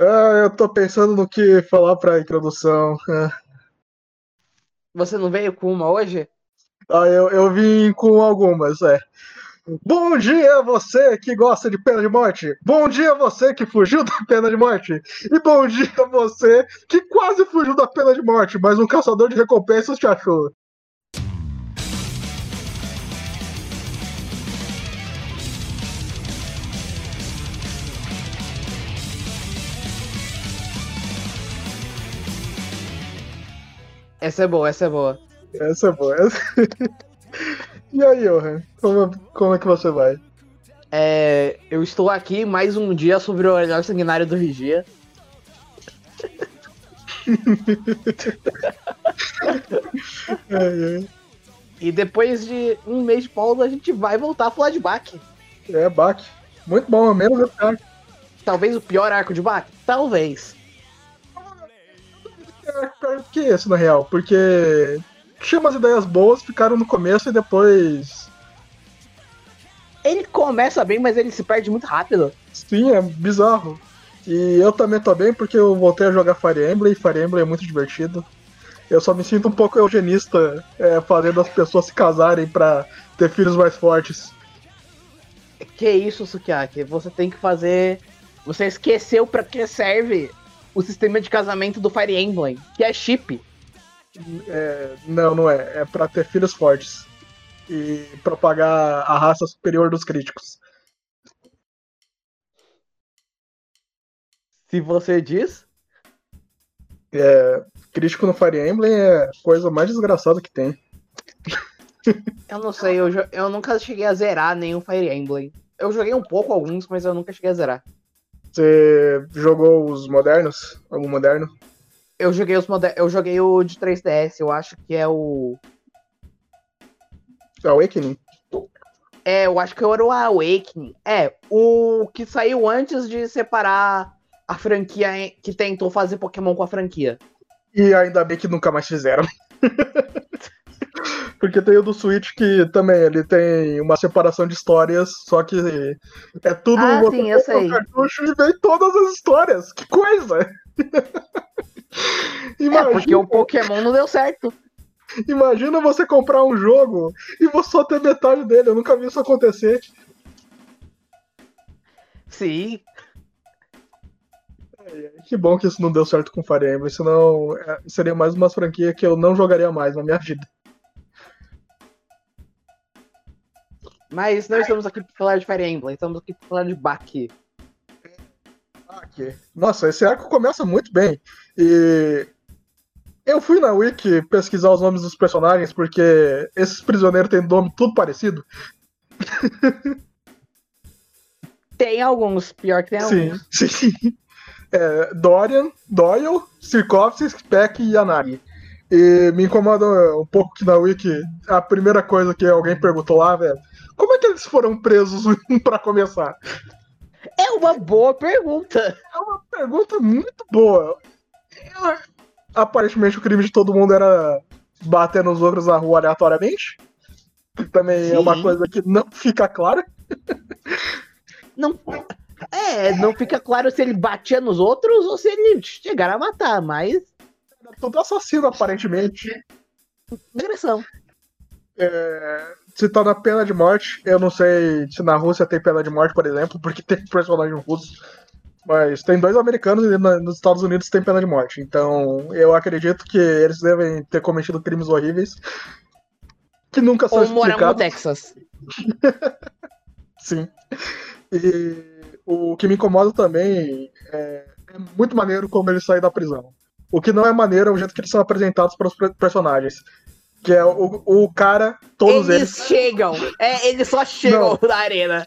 Ah, eu tô pensando no que falar pra introdução. Ah, Você não veio com uma hoje? Ah, eu, eu vim com algumas, é. Bom dia você que gosta de pena de morte. Bom dia você que fugiu da pena de morte. E bom dia você que quase fugiu da pena de morte, mas um caçador de recompensas te achou. Essa é boa, essa é boa. Essa é boa. Essa... e aí, Johan? Como, como é que você vai? É, eu estou aqui mais um dia sobre o olhar sanguinário do Vigia. É, E depois de um mês de pausa, a gente vai voltar a falar de Bach. é, é Bach. Muito bom, menos esse arco. Talvez o pior arco de Bach? Talvez. É pior que esse, na real, porque tinha umas ideias boas, ficaram no começo e depois. Ele começa bem, mas ele se perde muito rápido. Sim, é bizarro. E eu também tô bem porque eu voltei a jogar Fire Emblem, e Fire Emblem é muito divertido. Eu só me sinto um pouco eugenista é, fazendo as pessoas se casarem pra ter filhos mais fortes. Que isso, Sukiyaki? Você tem que fazer. Você esqueceu pra que serve o sistema de casamento do Fire Emblem, que é chip. É, não, não é. É pra ter filhos fortes. E propagar a raça superior dos críticos. Se você diz. É, crítico no Fire Emblem é a coisa mais desgraçada que tem. Eu não sei, eu, eu nunca cheguei a zerar nenhum Fire Emblem. Eu joguei um pouco alguns, mas eu nunca cheguei a zerar. Você jogou os modernos? Algum moderno? Eu joguei os moder... Eu joguei o de 3DS, eu acho que é o. Awakening? É, eu acho que era o Awakening. É, o que saiu antes de separar a franquia que tentou fazer Pokémon com a franquia. E ainda bem que nunca mais fizeram. Porque tem o do Switch que também ele tem uma separação de histórias, só que é tudo Ah, você sim, eu o sei. cartucho e vem todas as histórias. Que coisa! É, imagina, porque o Pokémon não deu certo. imagina você comprar um jogo e você só ter metade dele. Eu nunca vi isso acontecer. Sim. Que bom que isso não deu certo com Fire Emblem, senão é, seria mais uma franquia que eu não jogaria mais na minha vida. Mas não estamos aqui para falar de Fire Emblem, estamos aqui para falar de Baki. Aqui. Nossa, esse arco começa muito bem. E eu fui na Wiki pesquisar os nomes dos personagens, porque esses prisioneiros têm nome tudo parecido. Tem alguns, pior que tem Sim, alguns. sim. É, Dorian, Doyle, Sirkovsky, Peck e Yanagi. E me incomoda um pouco que na Wiki a primeira coisa que alguém perguntou lá, velho, como é que eles foram presos pra começar? É uma boa pergunta. É uma pergunta muito boa. Aparentemente o crime de todo mundo era bater nos outros na rua aleatoriamente. Também é uma Sim. coisa que não fica clara. Não. É, não fica claro se ele batia nos outros ou se ele chegaram a matar, mas. Era tudo assassino, aparentemente. Direção. É, se tá na pena de morte, eu não sei se na Rússia tem pena de morte, por exemplo, porque tem personagem russo. Mas tem dois americanos e na- nos Estados Unidos tem pena de morte. Então eu acredito que eles devem ter cometido crimes horríveis. Que nunca são Ou morar no explicados. Texas. Sim. E o que me incomoda também é, é muito maneiro como eles saem da prisão. O que não é maneiro é o jeito que eles são apresentados para os per- personagens. Que é o, o cara, todos Eles eles. chegam. É, eles só chegam na arena.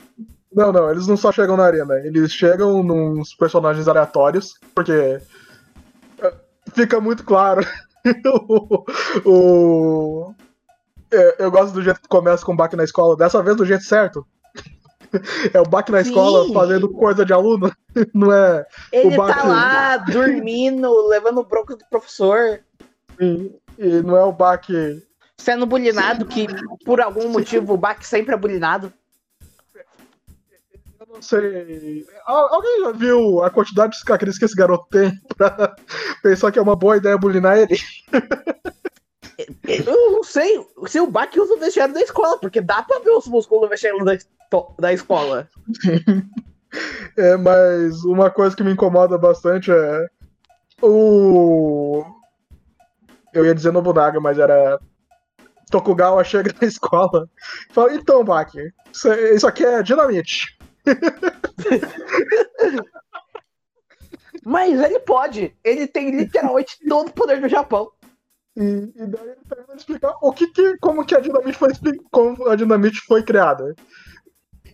Não, não, eles não só chegam na arena, eles chegam nos personagens aleatórios, porque é, fica muito claro o. o- é, eu gosto do jeito que começa com o Bach na escola, dessa vez do jeito certo. É o Bach na Sim. escola fazendo coisa de aluno, não é Ele Bach- tá lá dormindo, levando bronca do professor, e, e não é o Bach sendo bulinado, que por algum motivo o Bach sempre é bulinado. não sei. Al- Alguém já viu a quantidade de cicatriz que esse garoto tem pra pensar que é uma boa ideia bulinar ele? Eu não sei se o Bach usa o vestiário da escola, porque dá pra ver os músculos no vestiário da, da escola. É, mas uma coisa que me incomoda bastante é o. Eu ia dizer Nobunaga, mas era. Tokugawa chega na escola e fala: Então, Baki, isso, é- isso aqui é dinamite. Mas ele pode. Ele tem literalmente todo o poder do Japão. E, e daí ele termina de explicar o que, que como que a dinamite foi, como a dinamite foi criada.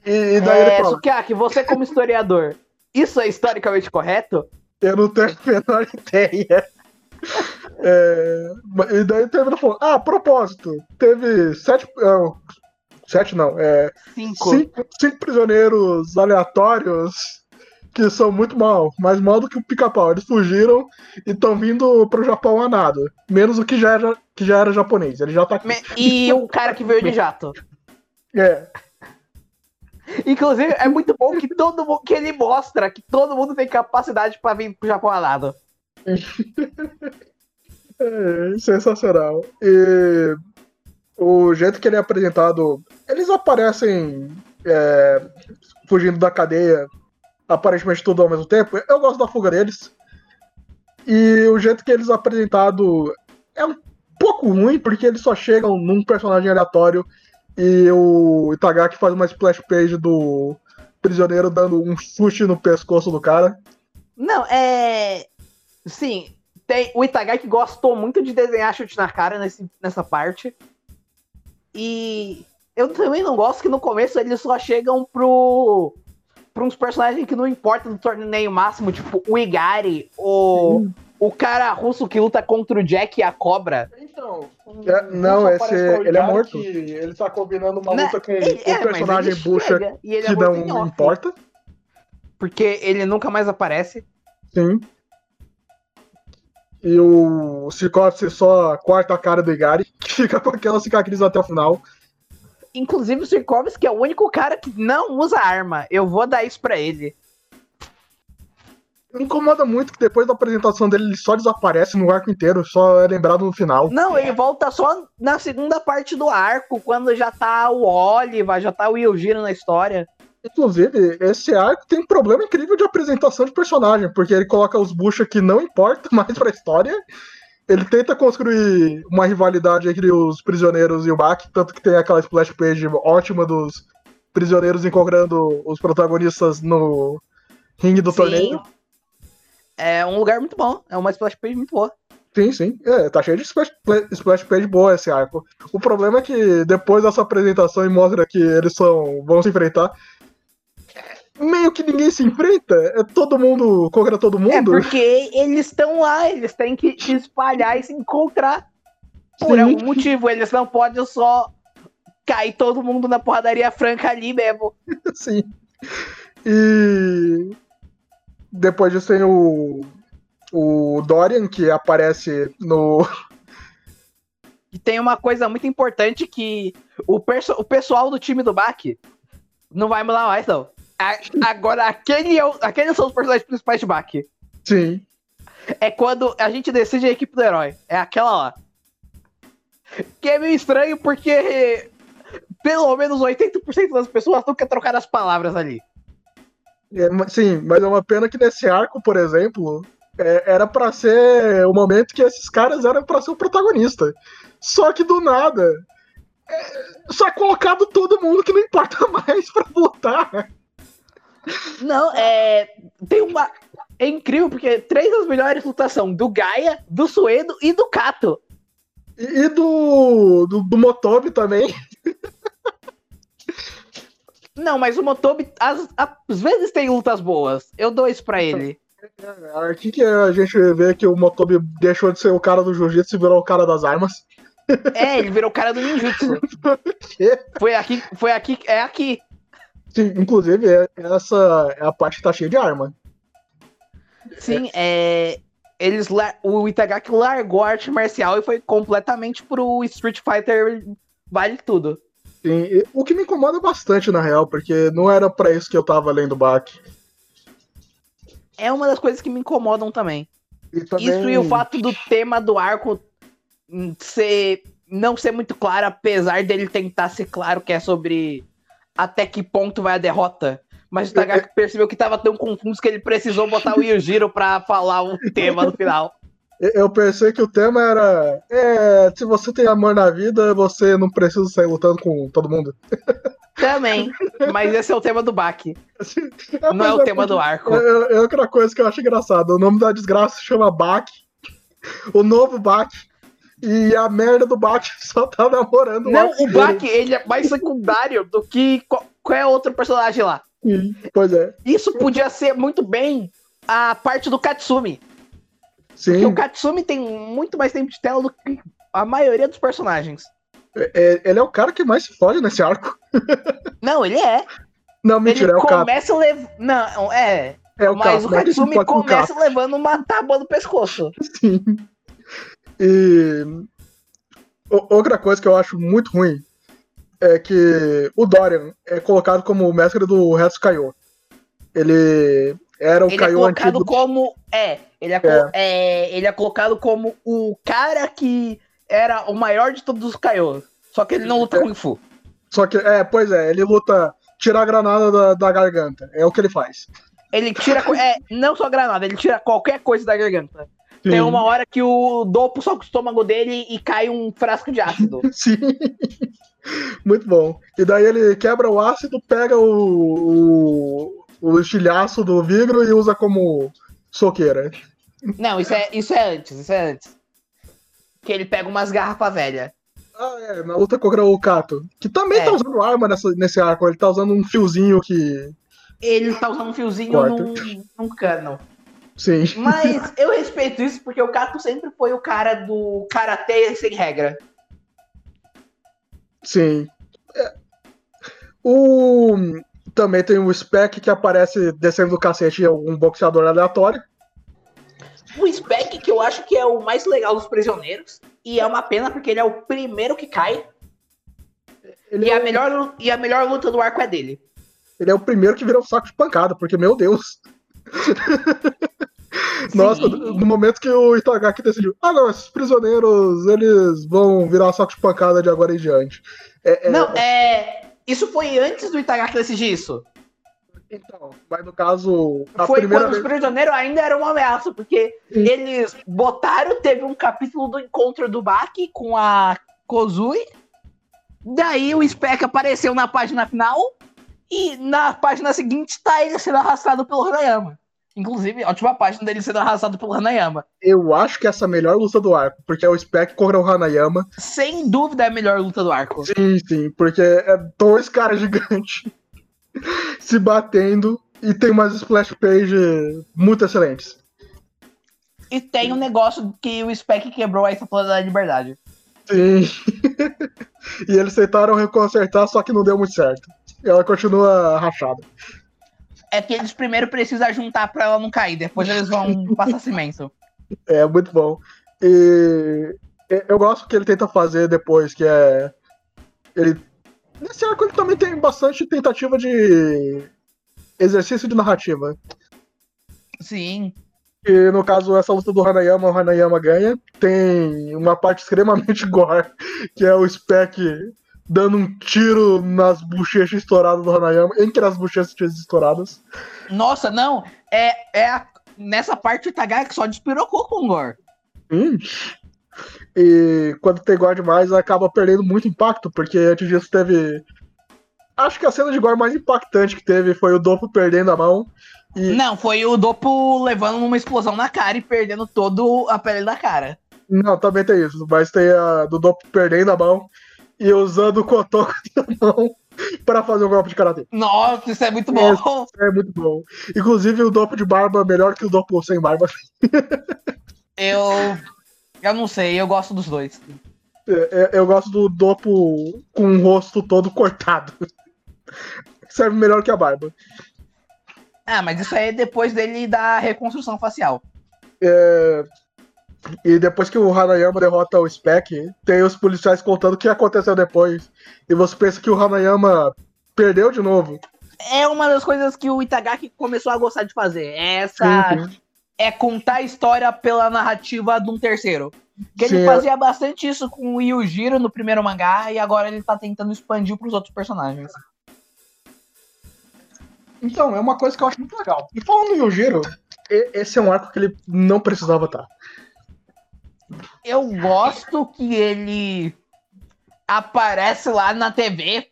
E, e daí ele É, fala: Sukiyaki, você como historiador, isso é historicamente correto? Eu não tenho a menor ideia. É, e daí termina falando: Ah, a propósito, teve sete. não, sete não, é. Cinco. Cinco, cinco prisioneiros aleatórios que são muito mal, mais mal do que o pica-pau. Eles fugiram e estão vindo pro Japão a nada. Menos o que já era, que já era japonês. Ele já tá aqui. E o cara que veio de jato. É, Inclusive, é muito bom que todo mundo, que ele mostra que todo mundo tem capacidade pra vir pro Japão a nada. é sensacional. E o jeito que ele é apresentado, eles aparecem é, fugindo da cadeia, aparentemente tudo ao mesmo tempo. Eu gosto da fuga deles. E o jeito que eles apresentado é um pouco ruim, porque eles só chegam num personagem aleatório e o Itagaki faz uma splash page do prisioneiro dando um chute no pescoço do cara. Não, é. Sim, tem o Itagaki gostou muito de desenhar chute na cara nesse, nessa parte. E eu também não gosto que no começo eles só chegam pro. pra uns personagens que não importam do torneio máximo, tipo o Igari, o, o cara russo que luta contra o Jack e a cobra. Então, não, esse, ele é morto. ele tá combinando uma Né? luta com Ele- o é, mas personagem bucha chega e ele é que morto não off, importa. Porque ele nunca mais aparece. Sim. E o Ciclope só corta a cara do Igari, que fica com aquela cicatriz até o final. Inclusive o Sirkovski é o único cara que não usa arma. Eu vou dar isso pra ele. Me incomoda muito que depois da apresentação dele ele só desaparece no arco inteiro, só é lembrado no final. Não, ele volta só na segunda parte do arco, quando já tá o Oliva, já tá o Yujiro na história. Inclusive, esse arco tem um problema incrível de apresentação de personagem, porque ele coloca os bucha que não importam mais pra história. Ele tenta construir uma rivalidade entre os prisioneiros e o Baki, tanto que tem aquela splash page ótima dos prisioneiros encontrando os protagonistas no ringue do Sim. torneio. É um lugar muito bom, é uma splash page muito boa. Sim, sim. É, tá cheio de splash, splash page boa esse arco. O problema é que depois dessa apresentação e mostra que eles são, vão se enfrentar, meio que ninguém se enfrenta. É todo mundo contra todo É mundo. porque eles estão lá, eles têm que espalhar e se encontrar. Por Sim. algum motivo, eles não podem só cair todo mundo na porradaria franca ali mesmo. Sim. E depois disso tem o, o Dorian, que aparece no. E tem uma coisa muito importante que o, perso- o pessoal do time do Bak não vai mudar mais, não. A- agora, aquele é o- aqueles são os personagens principais de Bak. Sim. É quando a gente decide a equipe do herói. É aquela lá. Que é meio estranho porque pelo menos 80% das pessoas nunca trocaram as palavras ali. É, sim, mas é uma pena que nesse arco, por exemplo, é, era pra ser o momento que esses caras eram pra ser o protagonista. Só que do nada. é, só é colocado todo mundo que não importa mais pra lutar. Não, é. Tem uma. É incrível porque três das melhores lutas são do Gaia, do Suedo e do Kato. E, e do, do, do Motobi também. Não, mas o Motobi às, às vezes tem lutas boas. Eu dou isso pra ele. Aqui que a gente vê que o Motobi deixou de ser o cara do Jiu-Jitsu e virou o cara das armas. É, ele virou o cara do ninjutsu. quê? Foi aqui, foi aqui, é aqui. Sim, inclusive, é- essa é a parte que tá cheia de arma. Sim, é. Eles lar- o Itagaki largou a arte marcial e foi completamente pro Street Fighter vale tudo. Sim, o que me incomoda bastante, na real, porque não era pra isso que eu tava lendo Bach. É uma das coisas que me incomodam também. E também- Isso e o fato do tema do arco hum, ser não ser muito claro, apesar dele tentar ser claro que é sobre até que ponto vai a derrota. Mas o Tagaki percebeu que tava tão confuso que ele precisou botar o Yujiro pra falar o tema no final. Eu pensei que o tema era. É, se você tem amor na vida, você não precisa sair lutando com todo mundo. Também. Mas esse é o tema do Baki. É, Não é o tema do arco. É, é outra coisa que eu acho engraçado. O nome da desgraça se chama Bach. O novo Bach. E a merda do Bach só tá namorando Não, o. Baki, ele é mais secundário do que qual- qualquer outro personagem lá. Sim, Pois é. Isso podia ser muito bem a parte do Katsumi. Porque Sim. o Katsumi tem muito mais tempo de tela do que a maioria dos personagens. É- ele é o cara que mais se fode nesse arco. Não, ele é. Não, mentira, ele é o Kato. começa levando. Não, é. É o mas o se Katsumi o começa levando uma tábua no pescoço. Sim. E outra coisa que eu acho muito ruim é que o Dorian é colocado como o mestre do resto Kaiô. Ele era o ele é colocado antigo. como. É ele é, co- é, ele é colocado como o cara que era o maior de todos os Kaiô. Só que ele não luta É. Kung Fu. Só que, é, pois é, ele luta tirar a granada da, da garganta. É o que ele faz. Ele tira. É, não só granada, ele tira qualquer coisa da garganta. Tem Sim. uma hora que o dopo soca o estômago dele e cai um frasco de ácido. Sim. Muito bom. E daí ele quebra o ácido, pega o, o, o estilhaço do vidro e usa como soqueira. Não, isso é, isso é antes, isso é antes. Que ele pega umas garrafas velhas. Ah, é, na luta contra o Kato. Que também É. tá usando arma nessa, nesse arco. Ele tá usando um fiozinho que. Ele tá usando um fiozinho num, num cano. Sim. Mas eu respeito isso porque o Kato sempre foi o cara do karatê sem regra. Sim. É. O. Também tem o Spec que aparece descendo do cacete um boxeador aleatório. O Spec, que eu acho que é o mais legal dos prisioneiros. E é uma pena porque ele é o primeiro que cai. Ele, E é, a melhor, e a melhor luta do arco é dele. ele é o primeiro que vira um saco de pancada, porque, meu Deus. Nossa, no momento que o Itagaki decidiu, ah não, esses prisioneiros, eles vão virar saco de pancada de agora em diante. É, é- Não, é. Isso foi antes do Itagaki decidir isso. Então, mas no caso, foi quando os vez. prisioneiros ainda eram uma ameaça, porque Sim. eles botaram, teve um capítulo do encontro do Baki com a Kozui. Daí o Spec apareceu na página final. E na página seguinte tá ele sendo arrastado pelo Hanayama. Inclusive, a última página dele sendo arrastado pelo Hanayama. Eu acho que essa é a melhor luta do arco, porque é o Spec contra o Hanayama. Sem dúvida é a melhor luta do arco. Sim, sim, porque é dois caras gigantes se batendo e tem umas splash page muito excelentes. E tem um negócio que o Spec quebrou a Estátua da Liberdade. Sim. e eles tentaram reconsertar, só que não deu muito certo. Ela continua rachada. É que eles primeiro precisam juntar pra ela não cair, depois eles vão passar cimento. É muito bom. E eu gosto que ele tenta fazer depois, que é. Ele. Nesse arco ele também tem bastante tentativa de exercício de narrativa. Sim. E no caso, essa luta do Hanayama, o Hanayama ganha. Tem uma parte extremamente gore, que é o Spec dando um tiro nas bochechas estouradas do Hanayama, entre as bochechas estouradas. Nossa, não. É, é a- nessa parte o Tagaki só despirocou com o Gore. Hum. E quando tem gore demais, acaba perdendo muito impacto, porque antes disso teve. Acho que a cena de gore mais impactante que teve foi o Dopo perdendo a mão. E Não, foi o Dopo levando uma explosão na cara e perdendo todo a pele da cara. Não, também tem isso, mas tem a do Dopo perdendo a mão e usando o cotoco da mão para fazer um golpe de karatê. Nossa, isso é muito bom. É muito bom. Inclusive o Dopo de barba é melhor que o Dopo sem barba. Eu. Eu não sei, eu gosto dos dois. É, é, Eu gosto do Dopo com o rosto todo cortado. Serve melhor que a barba. Ah, mas isso aí é depois dele da reconstrução facial. É, E depois que o Hanayama derrota o Spec, tem os policiais contando o que aconteceu depois. E você pensa que o Hanayama perdeu de novo. É uma das coisas que o Itagaki começou a gostar de fazer. Essa. Uhum. É contar a história pela narrativa de um terceiro. Que ele Sim, é. fazia bastante isso com o Yujiro no primeiro mangá e agora ele tá tentando expandir pros outros personagens. Então, é uma coisa que eu acho muito legal. E falando em Yujiro, esse é um arco que ele não precisava estar. Eu gosto que ele aparece lá na TV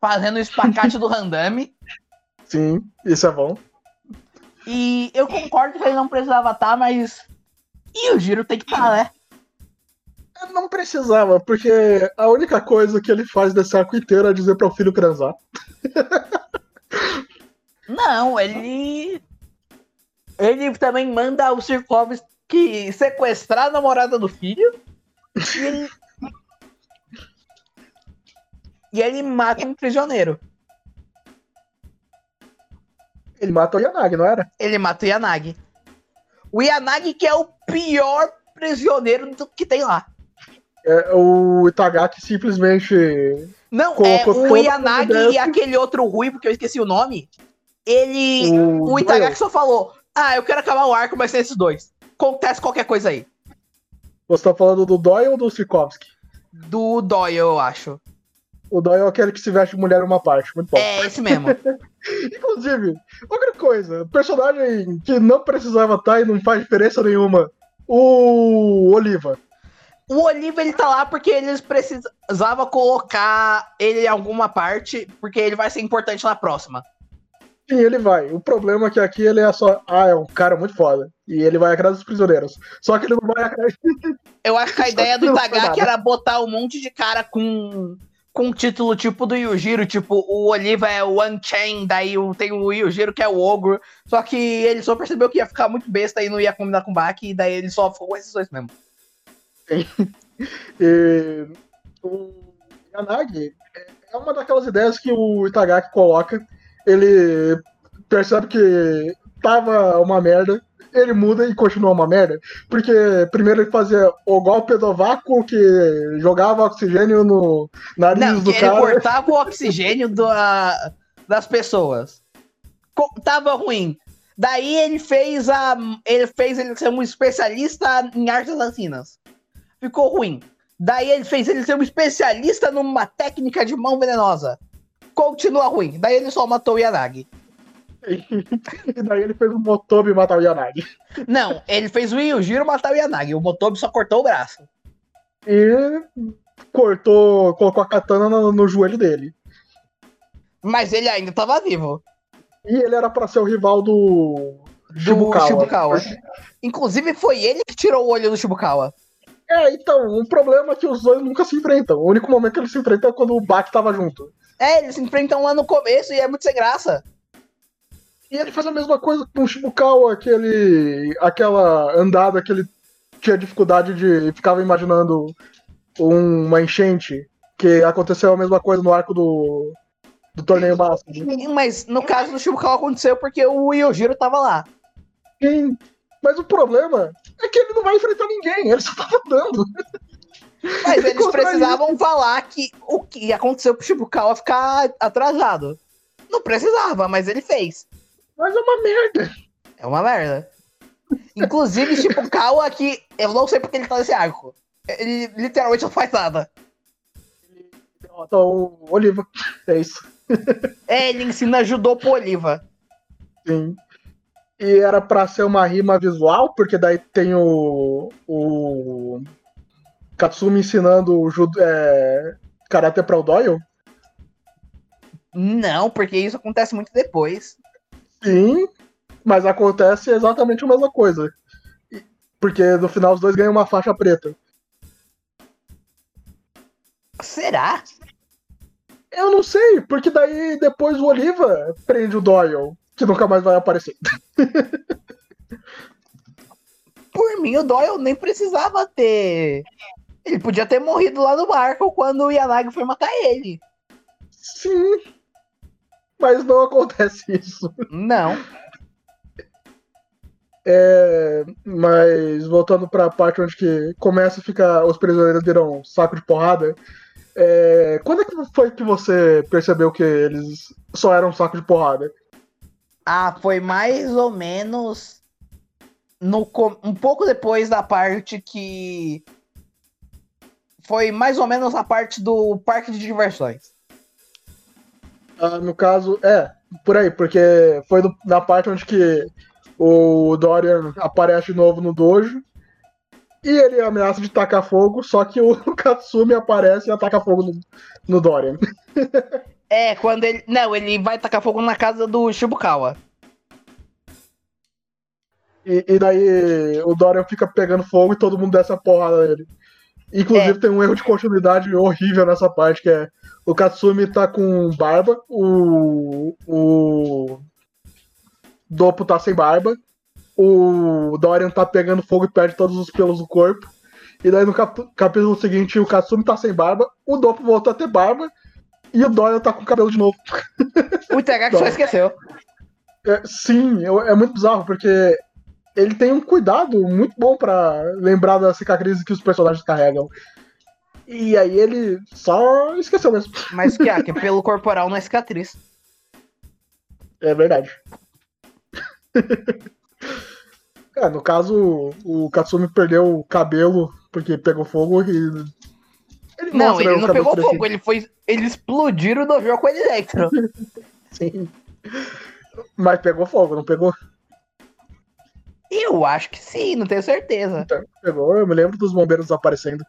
fazendo o espacate do Randami. Sim, isso é bom. E eu concordo que ele não precisava estar, mas. E o Giro tem que estar, né? Eu Não precisava, porque a única coisa que ele faz desse arco inteiro é dizer para o filho transar. Não, ele. Ele também manda o Sirkovski sequestrar a namorada do filho. E ele. E ele mata um prisioneiro. Ele mata o Yanagi, não era? Ele mata o Yanagi. O Yanagi que é o pior prisioneiro que tem lá. É, o Itagaki simplesmente. Não, é o Yanagi e aquele outro ruivo, que eu esqueci o nome. Ele. O, O Itagaki só falou: Ah, eu quero acabar o arco, mas sem esses dois. Acontece qualquer coisa aí. Você tá falando do Doyle ou do Sikovsky? Do Doyle, eu acho. O Doyle é aquele que se veste de mulher uma parte. Muito bom. É esse mesmo. Inclusive, outra coisa, personagem que não precisava estar e não faz diferença nenhuma. O Oliva. o Oliva, ele tá lá porque eles precisavam colocar ele em alguma parte, porque ele vai ser importante na próxima. Sim, ele vai. O problema é que aqui ele é só. Ah, é um cara muito foda. E ele vai atrás dos prisioneiros. Só que ele não vai atrás. Eu acho que a ideia do Itagaki era botar um monte de cara com com um título tipo do Yujiro, tipo, o Oliva é o Unchain, daí o- tem o Yujiro que é o Ogro, só que ele só percebeu que ia ficar muito besta e não ia combinar com o Baki, e daí ele só ficou com esses dois mesmo. E o Yanagi é uma daquelas ideias que o Itagaki coloca. Ele percebe que tava uma merda, ele muda e continua uma merda. Porque primeiro ele fazia o golpe do vácuo que jogava oxigênio no nariz Não, do que ele cara. cortava o oxigênio da- das pessoas. Co- tava ruim. Daí ele fez a. Ele fez ele ser um especialista em artes assassinas. Ficou ruim. Daí ele fez ele ser um especialista numa técnica de mão venenosa. Continua ruim. Daí ele só matou o Yanagi. e daí ele fez o Motobi matar o Yanagi. Não, ele fez o Yujiro matar o Yanagi. O Motobi só cortou o braço. E cortou, colocou a katana no, no joelho dele. Mas ele ainda tava vivo. E ele era pra ser o rival do Do Shibukawa. Shibukawa. Inclusive, foi ele que tirou o olho do Shibukawa. É, então, o problema é que os dois nunca se enfrentam. O único momento que eles se enfrentam é quando o Baki tava junto. É, eles se enfrentam lá no começo e é muito sem graça. E ele faz a mesma coisa com o Shibukawa, aquele, aquela andada que ele tinha dificuldade de. ficava imaginando um- uma enchente. Que aconteceu a mesma coisa no arco do, do torneio máximo. Mas no caso do Shibukawa aconteceu porque o Yojiro tava lá. Sim. Mas o problema é que ele não vai enfrentar ninguém, ele só tava andando. Mas eles precisavam falar que o que aconteceu pro Shibukawa ficar atrasado. Não precisava, mas ele fez. Mas é uma merda. É uma merda. Inclusive, Shibukawa que eu não sei porque ele tá nesse arco. Ele literalmente não faz nada. Derrota o Oliva. É isso. É, ele ensina judô pro Oliva. Sim. E era pra ser uma rima visual, porque daí tem o. o Katsumi ensinando o judo, é, karatê pra o Doyle. Não, porque isso acontece muito depois. Sim, mas acontece exatamente a mesma coisa. Porque no final os dois ganham uma faixa preta. Será? Eu não sei, porque daí depois o Oliva prende o Doyle, que nunca mais vai aparecer. Por mim, o Doyle nem precisava ter. Ele podia ter morrido lá no barco quando o Yanagi foi matar ele. Sim, mas não acontece isso. Não. É, mas voltando para a parte onde que começa a ficar os prisioneiros viram um saco de porrada. É, quando é que foi que você percebeu que eles só eram um saco de porrada? Ah, foi mais ou menos no, um pouco depois da parte que. Foi mais ou menos a parte do parque de diversões. Ah, no caso, é, por aí, porque foi do, na parte onde que o Dorian aparece de novo no dojo e ele ameaça de tacar fogo, só que o Katsumi aparece e ataca fogo no, no Dorian. É, quando ele. Não, ele vai tacar fogo na casa do Shibukawa. E, e daí o Dorian fica pegando fogo e todo mundo desce a porrada nele. Inclusive é. tem um erro de continuidade horrível nessa parte, que é o Katsumi tá com barba, o, o Dopo tá sem barba, o Dorian tá pegando fogo e perde todos os pelos do corpo. E daí no cap capítulo seguinte o Katsumi tá sem barba, o Dopo voltou a ter barba e o Dorian tá com cabelo de novo. O TH que só esqueceu. É, sim, é, é muito bizarro, porque ele tem um cuidado muito bom para lembrar das cicatrizes que os personagens carregam. E aí ele só esqueceu mesmo. Mas que, é, que pelo corporal não é cicatriz. É verdade. É, no caso, o Katsumi perdeu o cabelo porque pegou fogo e. Ele não, ele não pegou fogo, ele foi. Eles explodiram no jogo com Electro. Sim. Mas pegou fogo, não pegou? Eu acho que sim, não tenho certeza. Então, eu me lembro dos bombeiros aparecendo.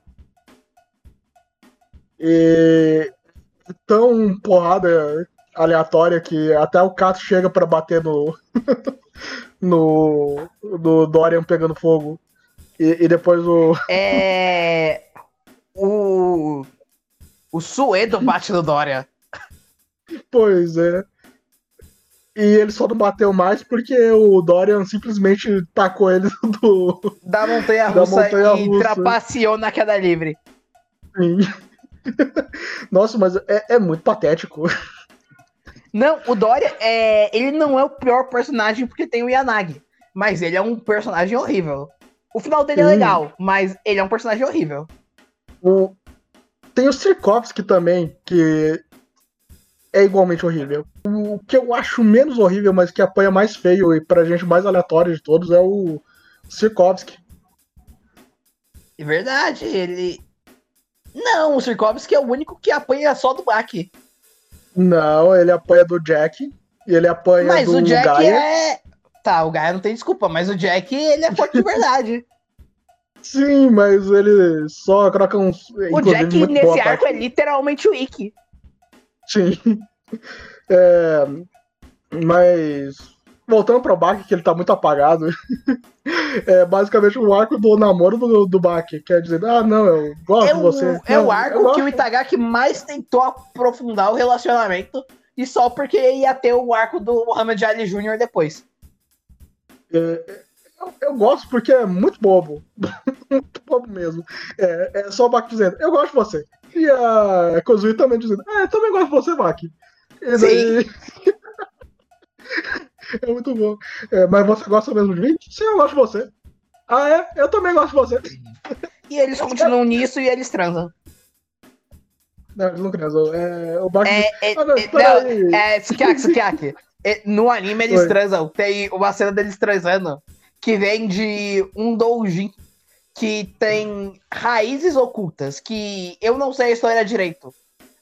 E. Tão porrada aleatória que até o Cato chega para bater no. no, do Dorian pegando fogo. E, e, depois o. É. O. O Suedo bate no Dorian. Pois é. E ele só não bateu mais porque o Dorian simplesmente tacou ele do. Da montanha russa da montanha e russa. trapaceou na queda livre. Sim. Nossa, mas é, é muito patético. Não, o Doria, é, ele não é o pior personagem porque tem o Yanagi. Mas ele é um personagem horrível. O final dele é legal, mas ele é um personagem horrível. O... Tem o Sirkovsky também, que é igualmente horrível. O que eu acho menos horrível, mas que apanha mais feio e pra gente mais aleatório de todos é o Sirkovsky. É verdade, ele. Não, o Sirkovsky é o único que apanha só do Baki. Não, ele apanha do Jack e ele apanha mas do Mas o Jack Gaia. é. Tá, o Gaia não tem desculpa, mas o Jack, ele é forte de verdade. Sim, mas ele só troca uns. O Jack nesse arco é literalmente o Ikki. Sim. É, mas voltando pro Baki, que ele tá muito apagado, é basicamente o arco do namoro do, do Baki. Quer dizer, ah, não, eu gosto é de você. É não, o arco que o Itagaki mais tentou aprofundar o relacionamento, e só porque ia ter o arco do Muhammad Ali Jr. depois. É, eu, eu, gosto porque é muito bobo. muito bobo mesmo. É, é só o Baki dizendo, eu gosto de você. E a Kozui também dizendo, ah, eu também gosto de você. E daí... É muito bom. É, mas você gosta mesmo de mim? Sim, eu gosto de você. Ah, é? Eu também gosto de você. E eles continuam nisso e eles transam. Não, eles não transam. É, o Baki... É, é, ah, não, é, não, é, Sukiaki, Sukiaki. É, no anime eles transam. Tem uma cena deles transando que vem de um doujin que tem raízes ocultas que eu não sei a história direito.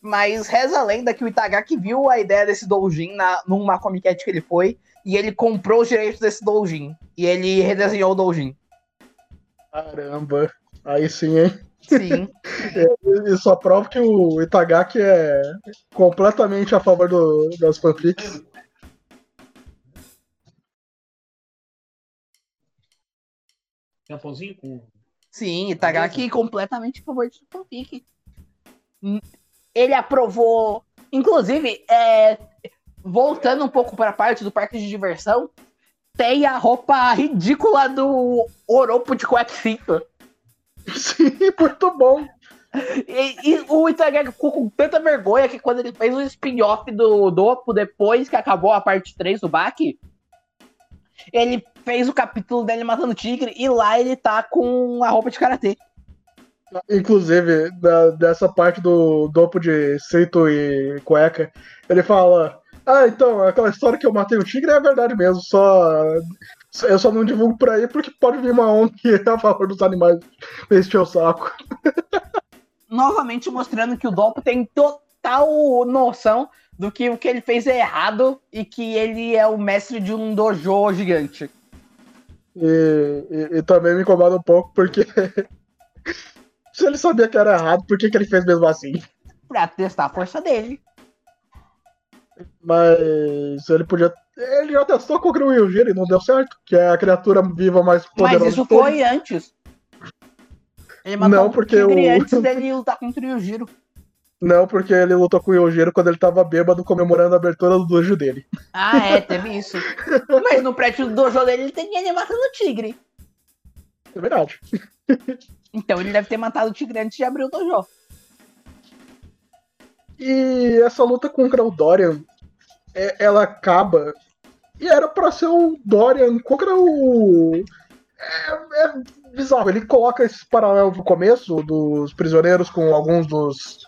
Mas reza a lenda que o Itagaki viu a ideia desse doujin na, numa comiquete que ele foi e ele comprou os direitos desse doujin. E ele redesenhou o doujin. Caramba, aí sim, hein? Sim. é, e só prova que o Itagaki é completamente a favor do, das fanfics. Tem um pãozinho com. Sim, Itagaki completamente a favor de fanfic. Ele aprovou. Inclusive, é, voltando um pouco para a parte do parque de diversão, tem a roupa ridícula do Oropo de cueca cinta. Sim, muito bom. E, e o Itagaki ficou com tanta vergonha que quando ele fez o spin-off do Dopo, depois que acabou a parte 3 do Baki, ele fez o capítulo dele matando o tigre e lá ele tá com a roupa de karatê. Inclusive, da- dessa parte do dopo de cinto e cueca, ele fala: Ah, então, aquela história que eu matei o tigre é verdade mesmo, só. Eu só não divulgo por aí porque pode vir uma ONG a favor dos animais encher o saco. Novamente mostrando que o Dopo tem total noção do que o que ele fez é errado e que ele é o mestre de um dojo gigante. E, e- e também me incomoda um pouco porque. Se ele sabia que era errado, por que, que ele fez mesmo assim? Pra testar a força dele. Mas ele podia. Ele já testou contra o Yujiro e não deu certo, que é a criatura viva mais poderosa. Mas isso foi antes. Ele matou Não, porque tigre o- antes dele lutar contra o Yujiro. Não, porque ele lutou com o Yojiro quando ele tava bêbado comemorando a abertura do dojo dele. Ah, é, teve isso. Mas no prédio do dojo dele ele tem ele matando o tigre. É verdade. Então ele deve ter matado o tigre antes de abrir o dojo. E essa luta contra o Dorian, é- ela acaba. E era pra ser o Dorian contra o. É, é bizarro. Ele coloca esse paralelo no começo dos prisioneiros com alguns dos,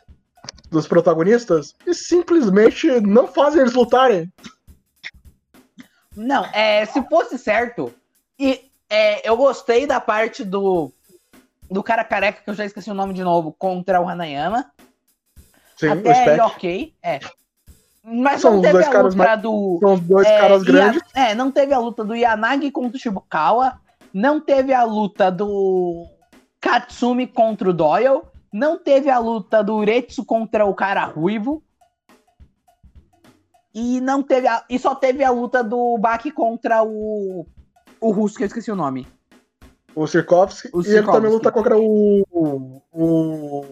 dos protagonistas e simplesmente não fazem eles lutarem. Não, é, se fosse certo, e é, eu gostei da parte do do cara careca, que eu já esqueci o nome de novo, contra o Hanayama. Sim, Até Spec. ok, é. Mas São não teve a luta do. São os dois é, caras Ia- grandes. é, não teve a luta do Yanagi contra o Shibukawa. Não teve a luta do Katsumi contra o Doyle. Não teve a luta do Uretsu contra o cara ruivo. E não teve a, e só teve a luta do Baki contra o o russo que eu esqueci o nome. O Sirkovsky. O E ele também luta contra o. O. o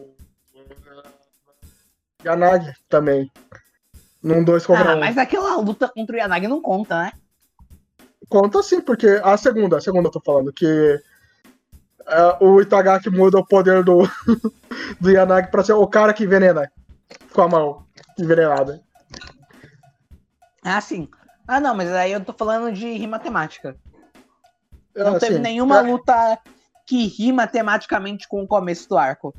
Yanagi também. Num dois contra Ah, um. mas aquela luta contra o Yanagi não conta, né? Conta sim, porque a segunda, a segunda eu tô falando, que é, o Itagaki muda o poder do, do Yanagi pra ser o cara que envenena com a mão envenenada. Ah, sim. Ah, não, mas aí eu tô falando de rima temática. Não É, teve assim, nenhuma é, luta que rima tematicamente com o começo do arco.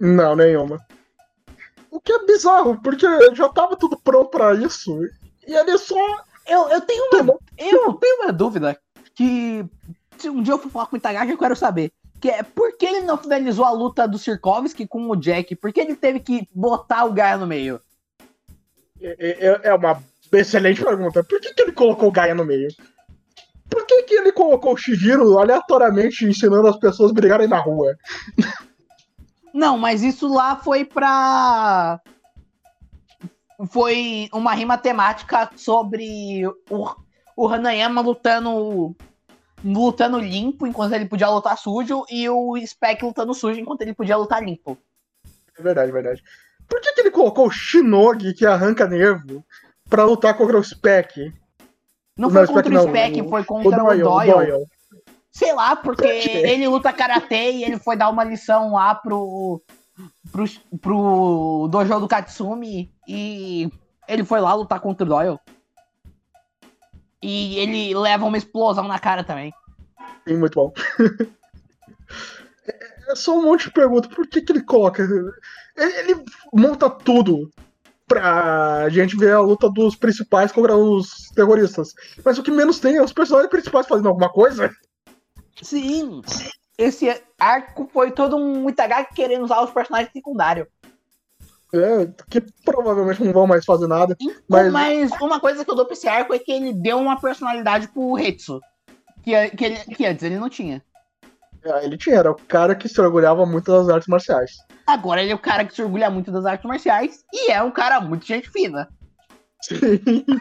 Não, nenhuma. O que é bizarro, porque já tava tudo pronto pra isso. E ele só. Eu, eu tenho uma. Eu tenho uma dúvida que. Um dia eu for falar com o Itagaki, eu quero saber. Que é por que ele não finalizou a luta do Sirkovski com o Jack? Por que ele teve que botar o Gaia no meio? É, é- é uma excelente pergunta. Por que, que ele colocou o Gaia no meio? Por que, que ele colocou o Shihiro aleatoriamente ensinando as pessoas a brigarem na rua? Não, mas isso lá foi pra. Foi uma rima temática sobre o, o Hanayama lutando. Lutando limpo enquanto ele podia lutar sujo e o Spec lutando sujo enquanto ele podia lutar limpo. É verdade, verdade. Por que, que ele colocou o Shinogi, que arranca nervo, pra lutar contra o Spec? Não Não, foi Spec contra o Spec, o- foi O contra o Doyle, o Doyle. Sei lá, porque ele luta karatê e ele foi dar uma lição lá pro, pro, pro dojo do Katsumi e ele foi lá lutar contra o Doyle. E ele leva uma explosão na cara também. Sim, muito bom. É só um monte de pergunta. Por que, que ele coloca. Ele, monta tudo pra gente ver a luta dos principais contra os terroristas. Mas o que menos tem é os personagens principais fazendo alguma coisa. Sim. Esse arco foi todo um Itagaki querendo usar os personagens secundários. É, que provavelmente não vão mais fazer nada. Mas- Mas... uma coisa que eu dou pra esse arco é que ele deu uma personalidade pro Hetsu. Que, que, ele- que antes ele não tinha. É, ele tinha, era o cara que se orgulhava muito das artes marciais. Agora ele é o cara que se orgulha muito das artes marciais e é um cara muito gente fina. Sim.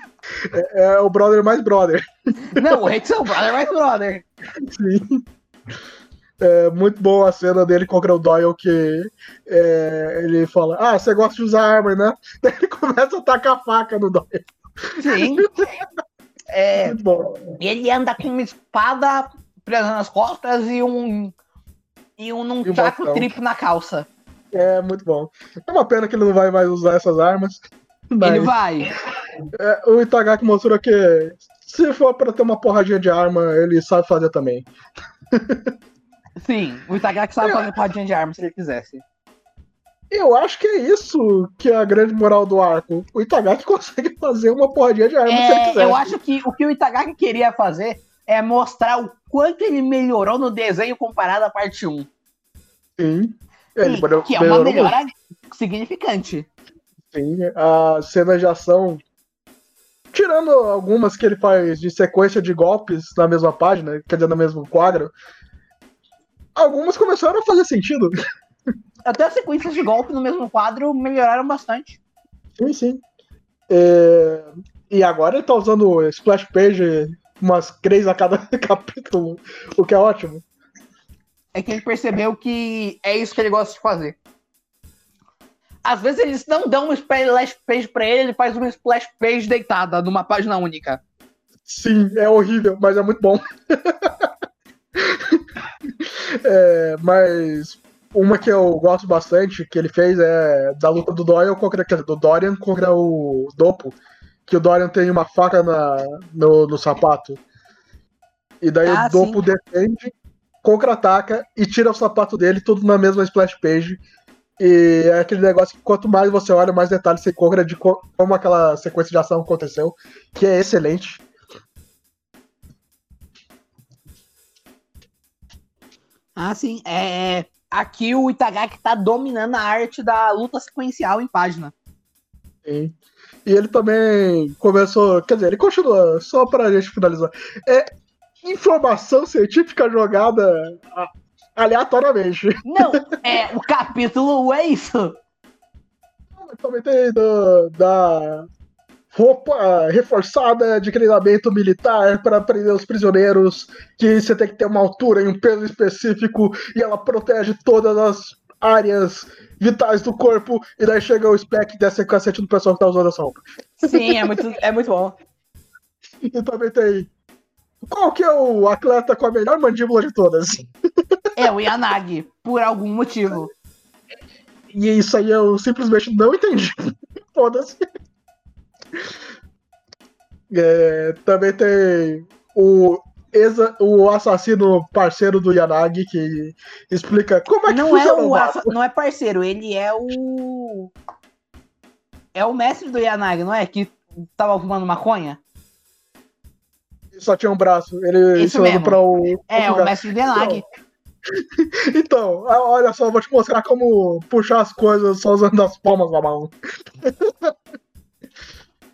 É, é o brother mais brother. Não, o Hetsu é o brother mais brother. Sim. É muito boa a cena dele contra o Doyle, que é, ele fala: Ah, você gosta de usar arma, né? Daí ele começa a tacar a faca no Doyle. Sim. É, ele anda com uma espada presa nas costas e um. E um num um bastão. triplo na calça. É muito bom. É uma pena que ele não vai mais usar essas armas. Ele Mas vai. é, o Itagaki mostrou que se for pra ter uma porradinha de arma, ele sabe fazer também. Sim, o Itagaki sabe fazer porradinha de arma se ele quisesse. Eu acho que é isso que é a grande moral do arco. O Itagaki consegue fazer uma porradinha de arma se ele É, quiser. eu acho que o que o Itagaki queria fazer é mostrar o quanto ele melhorou no desenho comparado à parte 1. Sim. Ele Sim, melhorou- que é uma melhora significante. Sim, a cena de ação. Tirando algumas que ele faz de sequência de golpes na mesma página, quer dizer, no mesmo quadro, algumas começaram a fazer sentido. Até as sequências de golpe no mesmo quadro melhoraram bastante. Sim, sim. É, E agora ele tá usando splash page umas três a cada capítulo, o que é ótimo. É que ele percebeu que é isso que ele gosta de fazer. Às vezes eles não dão uma splash page pra ele, ele faz uma splash page deitada numa página única. Sim, é horrível, mas é muito bom. É, mas uma que eu gosto bastante que ele fez é da luta do Doyle contra do Dorian contra o Dopo. Que o Dorian tem uma faca na, no, no sapato. E daí Ah, o Dopo defende, contra-ataca e tira o sapato dele, tudo na mesma splash page. E é aquele negócio que quanto mais você olha, mais detalhes você encontra de co- como aquela sequência de ação aconteceu, que é excelente. Ah, sim. É, aqui o Itagaki tá dominando a arte da luta sequencial em página. Sim. E ele também começou. Quer dizer, ele continua, só pra gente finalizar. É informação científica jogada a- aleatoriamente. Não, é, o capítulo é isso. Também tem do- da roupa reforçada de treinamento militar para prender os prisioneiros, que você tem que ter uma altura e um peso específico, e ela protege todas as áreas vitais do corpo, e daí chega o spec o cacete do pessoal que tá usando essa roupa. Sim, é muito, é muito bom. E também tem. Qual que é o atleta com a melhor mandíbula de todas? É o Yanagi, por algum motivo. E isso aí eu simplesmente não entendi. Foda-se. É, também tem o, exa, o assassino parceiro do Yanagi que explica como é que Não é o assa- não é parceiro, ele é o é o mestre do Yanagi, não é? Que tava fumando maconha? Só tinha um braço. Ele Isso mesmo. pra o. É, o o mestre do Yanagi. Então, a- olha só, vou te mostrar como puxar as coisas só usando as palmas da mão.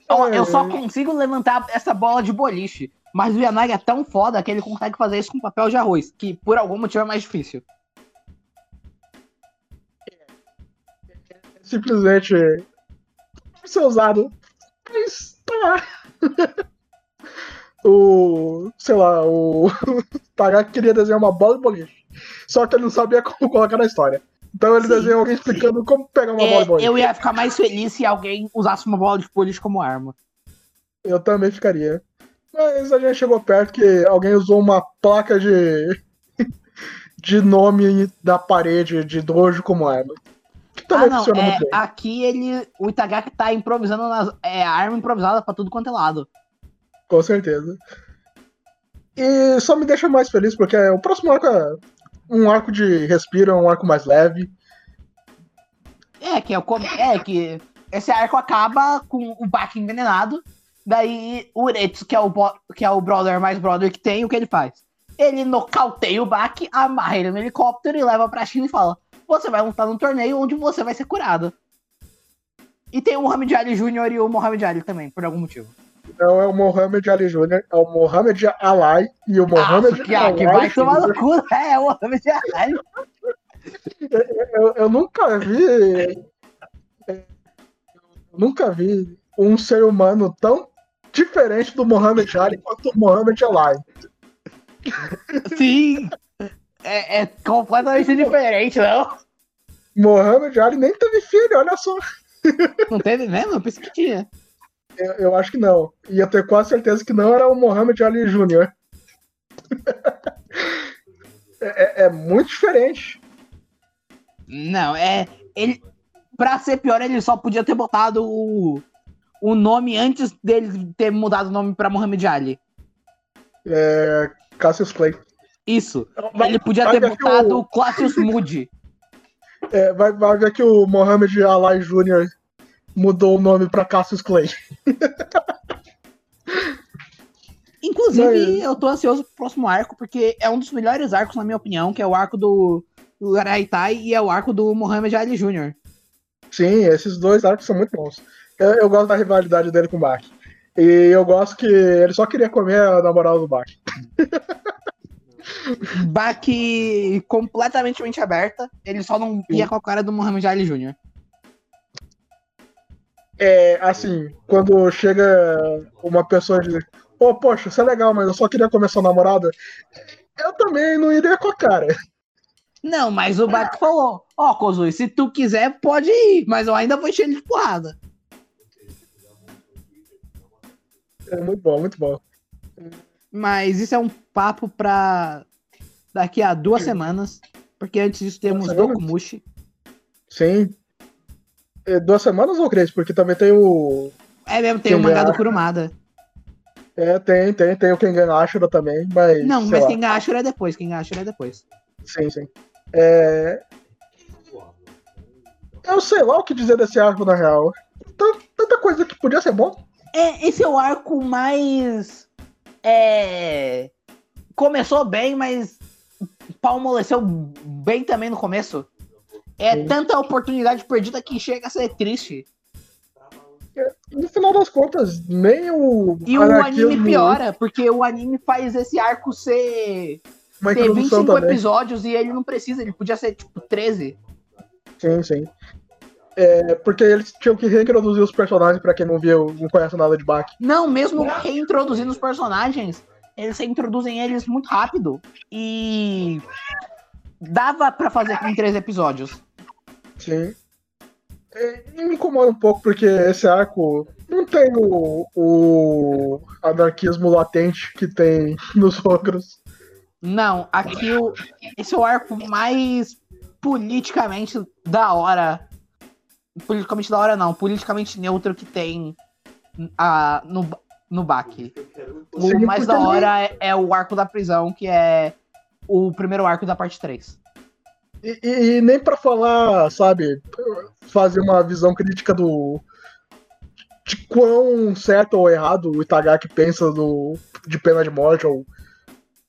Eu É. só consigo levantar essa bola de boliche. Mas o Yanagi é tão foda que ele consegue fazer isso com papel de arroz, que por algum motivo é mais difícil. simplesmente pode ser usado. Mas tá. o. sei lá, o. Tagaki queria desenhar uma bola de boliche. Só que ele não sabia como colocar na história. Então ele desenhou alguém explicando como pegar uma É, bola de boliche. eu ia ficar mais feliz se alguém usasse uma bola de boliche como arma. Eu também ficaria. Mas a gente chegou perto que alguém usou uma placa de. de nome da parede de dojo como arma. Que também ah, não, funciona é, muito bem. aqui ele. O Itagaki tá improvisando nas. É arma improvisada pra tudo quanto é lado. Com certeza. E só me deixa mais feliz porque o próximo arco é um arco de respiro, um arco mais leve. É, que é, o é que esse arco acaba com o Baki envenenado. Daí o Uretsu, que é o, que é o brother mais brother que tem, o que ele faz? Ele nocauteia o Baki, amarra ele no helicóptero e leva pra China e fala: Você vai lutar num torneio onde você vai ser curado. E tem o Muhammad Ali Jr. e o Muhammad Ali também, por algum motivo. Não é o Mohamed Ali Jr., é o Mohamed Ali e o Mohamed Ah, que, ah, vai tomar no cu, é o Muhammad Ali. eu, eu nunca vi. eu nunca vi um ser humano tão diferente do Mohamed Ali quanto o Mohamed Ali. Sim! É, é completamente diferente, não? Mohamed Ali nem teve filho, olha só. Não teve mesmo? Eu pensei que tinha. Eu, eu acho que não. E eu tenho quase certeza que não era o Mohamed Ali Jr. é, é- é muito diferente. Não, é. Ele, pra ser pior, ele só podia ter botado o, o nome antes dele ter mudado o nome pra Muhammad Ali. É, Cassius Clay. Isso. Vai- Ele podia ter botado o- Classius Moody. É, vai, vai ver que o Mohamed Ali Jr. mudou o nome pra Cassius Clay. Inclusive, Mas- eu tô ansioso pro próximo arco, porque é um dos melhores arcos, na minha opinião, que é o arco do, Araitai e é o arco do Mohamed Ali Jr. Sim, esses dois arcos são muito bons. Eu, eu gosto da rivalidade dele com o Bach. E eu gosto que ele só queria comer a namorada do Bach. Baque completamente mente aberta, ele só não ia com a cara do Mohamed Ali Jr. É, assim, quando chega uma pessoa e diz, pô, poxa, isso é legal, mas eu só queria comer sua namorada, eu também não iria com a cara. Não, mas o Baque falou: Ó, Kozui, se tu quiser, pode ir, mas eu ainda vou encher ele de porrada. É muito bom, muito bom. Mas isso é um papo pra daqui a duas semanas, porque antes disso temos? Dokumushi. Sim. É, duas semanas ou três? Porque também tem o. É mesmo, tem o mangá é. do Kurumada. É, tem, tem, tem o Kengan Ashura também, mas. Não, mas lá. quem ganha Ashura é depois, quem ganha Ashura é depois. Sim, sim. É... Eu sei lá o que dizer desse arco, na real. Tan- Tanta coisa que podia ser bom. É, esse é o arco mais. É. Começou bem, mas pau amoleceu bem também no começo. É tanta oportunidade perdida que chega a ser triste. No final das contas, nem o. E o anime piora, porque o anime faz esse arco ser. Uma ter introdução 25 também. episódios e ele não precisa, ele podia ser tipo 13. Sim, sim. É, porque eles tinham que reintroduzir os personagens pra quem não viu, não conhece nada de Bach. Não, mesmo reintroduzindo os personagens, eles introduzem eles muito rápido. E. Dava pra fazer em três episódios. Sim. É, e me incomoda um pouco porque esse arco não tem o, o anarquismo latente que tem nos outros. Não, aqui o, esse é o arco mais politicamente da hora. Politicamente da hora não, politicamente neutro que tem a, no, no BAC. O mais da hora é, é o arco da prisão, que é o primeiro arco da parte 3. E, e- e nem pra falar, sabe, fazer uma visão crítica do. de quão certo ou errado o Itagaki pensa do, de pena de morte ou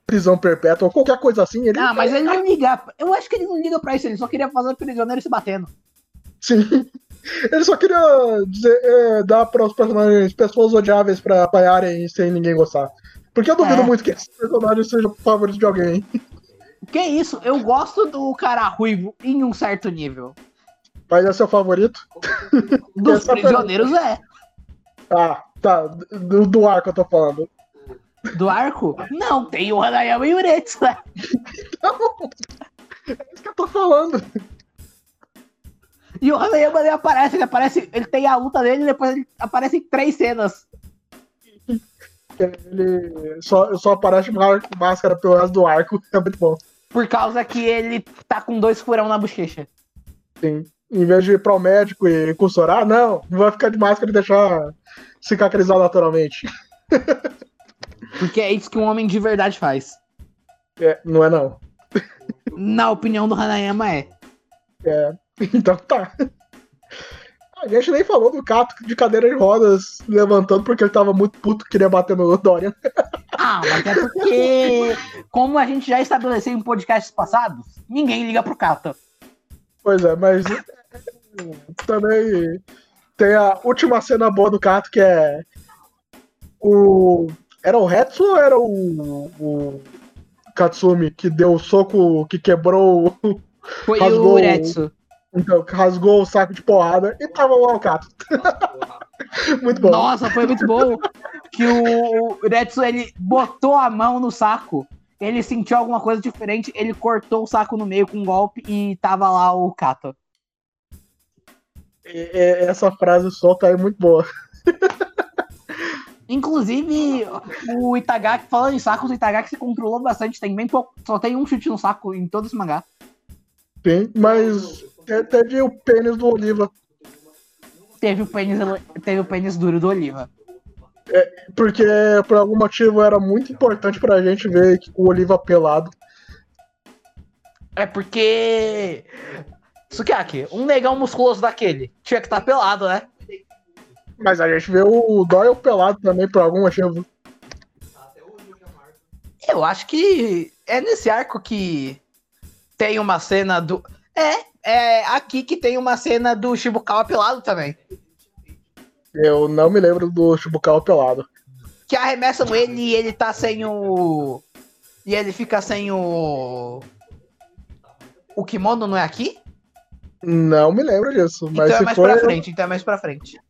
prisão perpétua ou qualquer coisa assim. Ele, Ah, mas ele não liga. Eu acho que ele não liga pra isso, ele só queria fazer o prisioneiro se batendo. Sim. Ele só queria dizer, é, dar para os personagens pessoas odiáveis pra apanharem sem ninguém gostar. Porque eu duvido É. muito que esse personagem seja favorito de alguém. Que isso? Eu gosto do cara ruivo em um certo nível. Mas é seu favorito? Dos Essa prisioneiros é. Ah, tá. Do, do arco eu tô falando. Do arco? Não, tem o Hanayama e o Uretsu, né? É isso que eu tô falando. E o Hanayama ele aparece, ele aparece, ele tem a luta dele e depois ele aparece em três cenas. Ele só, só aparece com máscara pelo resto do arco. É muito bom. Por causa que ele tá com dois furão na bochecha. Sim. Em vez de ir pro médico e costurar, não. Vai ficar de máscara e deixar cicatrizar naturalmente. Porque é isso que um homem de verdade faz. É, não é não. Na opinião do Hanayama é. É. Então tá. A gente nem falou do Cato de cadeira de rodas levantando porque ele tava muito puto, queria bater no Dorian. Ah, mas é porque, como a gente já estabeleceu em podcasts passados, ninguém liga pro Kata. Pois é, mas também tem a última cena boa do Cato que é o. Era o Hetsu ou era o, o Katsumi que deu o soco que quebrou, o- Foi Rasgou o- Uretsu. Então, rasgou o saco de porrada e tava lá o Cato. Muito bom. Nossa, foi muito bom. Que o Uretsu, ele botou a mão no saco. Ele sentiu alguma coisa diferente, ele cortou o saco no meio com um golpe e tava lá o Kato. E- e- essa frase solta é muito boa. Inclusive, o Itagaki, falando em sacos, o Itagaki se controlou bastante, tem bem pouco, só tem um chute no saco em todo esse mangá. Sim, mas te- teve o pênis do Oliva. Teve o pênis, teve o pênis duro do Oliva. Porque por algum motivo era muito importante pra gente ver o Oliva pelado. É porque. Sukiyaki, um negão musculoso daquele tinha que estar pelado, né? Mas a gente vê o Doyle pelado também por algum motivo. Eu acho que é nesse arco que tem uma cena do. É, é aqui que tem uma cena do Shibukawa pelado também. Eu não me lembro do Shibukawa pelado. Que arremessam ele e ele tá sem o. E ele fica sem o. O kimono não é aqui? Não me lembro disso. Mas então é mais for. pra frente, então é mais pra frente.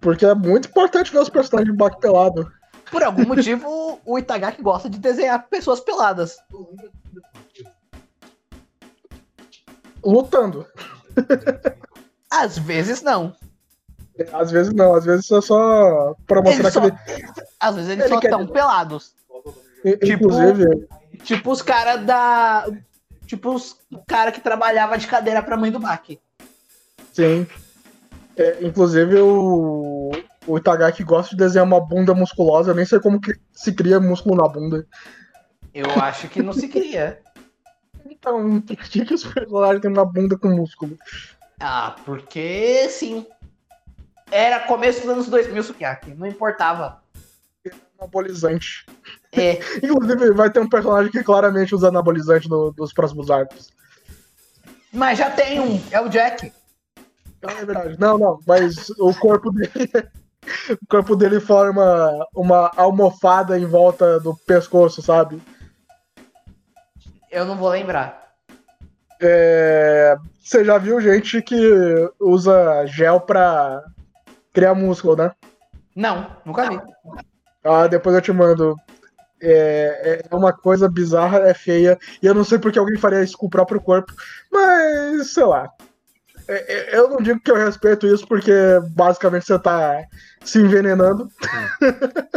Porque é muito importante ver os personagens de Baki pelado. Por algum motivo, o Itagaki gosta de desenhar pessoas peladas. Lutando. Às vezes não. Às vezes não, às vezes é só pra mostrar só- que ele. Às vezes eles Ele só quer- estão pelados. tipo- Inclusive, Tipo os caras da. Tipo os cara que trabalhava de cadeira pra mãe do Baki. sim. É, inclusive o. O Itagaki gosta de desenhar uma bunda musculosa, eu nem sei como que se cria músculo na bunda. Eu acho que não se cria. Então, por que, que os personagens têm uma bunda com músculo? Ah, porque sim. Era começo dos anos 2000, Sukiyaki. Não importava. Anabolizante. É. Inclusive, vai ter um personagem que claramente usa anabolizante no- nos próximos arcos. Mas já tem um. É o Jack. Não, é verdade. Não, não, mas o corpo dele. o corpo dele forma uma almofada em volta do pescoço, sabe? Eu não vou lembrar. É, Você já viu gente que usa gel pra criar músculo, né? Não, nunca vi. Ah, depois eu te mando. É, é uma coisa bizarra, é feia, e eu não sei porque alguém faria isso com o próprio corpo, mas sei lá. É, é, Eu não digo que eu respeito isso, porque basicamente você tá se envenenando.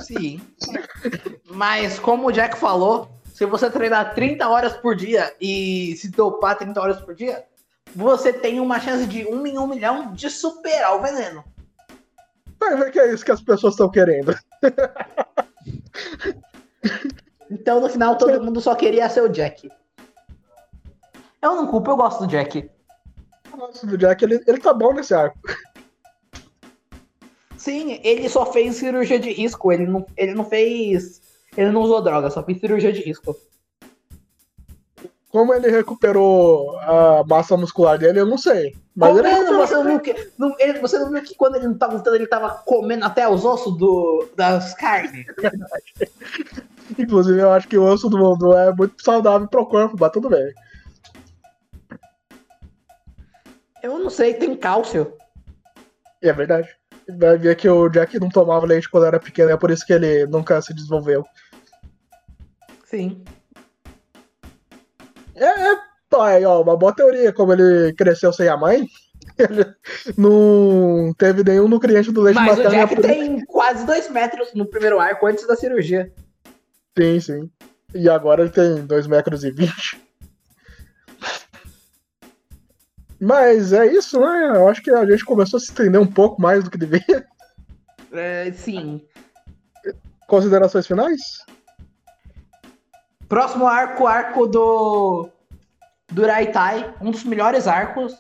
Sim. Mas como o Jack falou, se você treinar 30 horas por dia e se dopar 30 horas por dia, você tem uma chance de um em um milhão de superar o veneno. Vai ver que é isso que as pessoas estão querendo. Então no final todo mundo só queria ser o Jack. Eu não culpo, eu gosto do Jack. Nossa, o Jack, ele, ele tá bom nesse arco. Sim, ele só fez cirurgia de risco, ele não, ele não fez. Ele não usou droga, só fez cirurgia de risco. Como ele recuperou a massa muscular dele, eu não sei. Mas ele você, não viu que, não- ele- você não viu que quando ele não tava lutando, ele tava comendo até os ossos do, das carnes? Inclusive, eu acho que o osso do mundo é muito saudável pro corpo, mas tudo bem. Eu não sei, tem cálcio. É verdade. Vai ver que o Jack não tomava leite quando era pequeno, é por isso que ele nunca se desenvolveu. Sim. É, é tá aí, ó, uma boa teoria. Como ele cresceu sem a mãe, ele não teve nenhum nutriente do leite Mas o materno. Jack por- tem quase dois metros no primeiro arco antes da cirurgia. Sim, sim. E agora ele tem 2 metros e 20. Mas é isso, né? Eu acho que a gente começou a se estender um pouco mais do que deveria. É, sim. Considerações finais? Próximo arco, arco do. Do Raitai, um dos melhores arcos.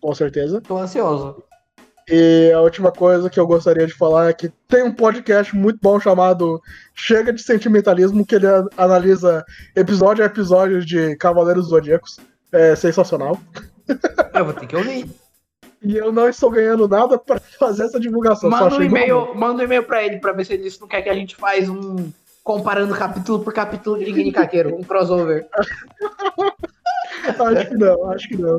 Com certeza. Tô ansioso. E a última coisa que eu gostaria de falar é que tem um podcast muito bom chamado Chega de Sentimentalismo, que ele analisa episódio a episódio de Cavaleiros Zodíacos. É sensacional. Eu vou ter que ouvir. E eu não estou ganhando nada para fazer essa divulgação. Manda um e-mail, manda um e-mail pra ele pra ver se ele não quer que a gente faz um comparando capítulo por capítulo de Ringini Kakeiro, um crossover. Acho que não, acho que não.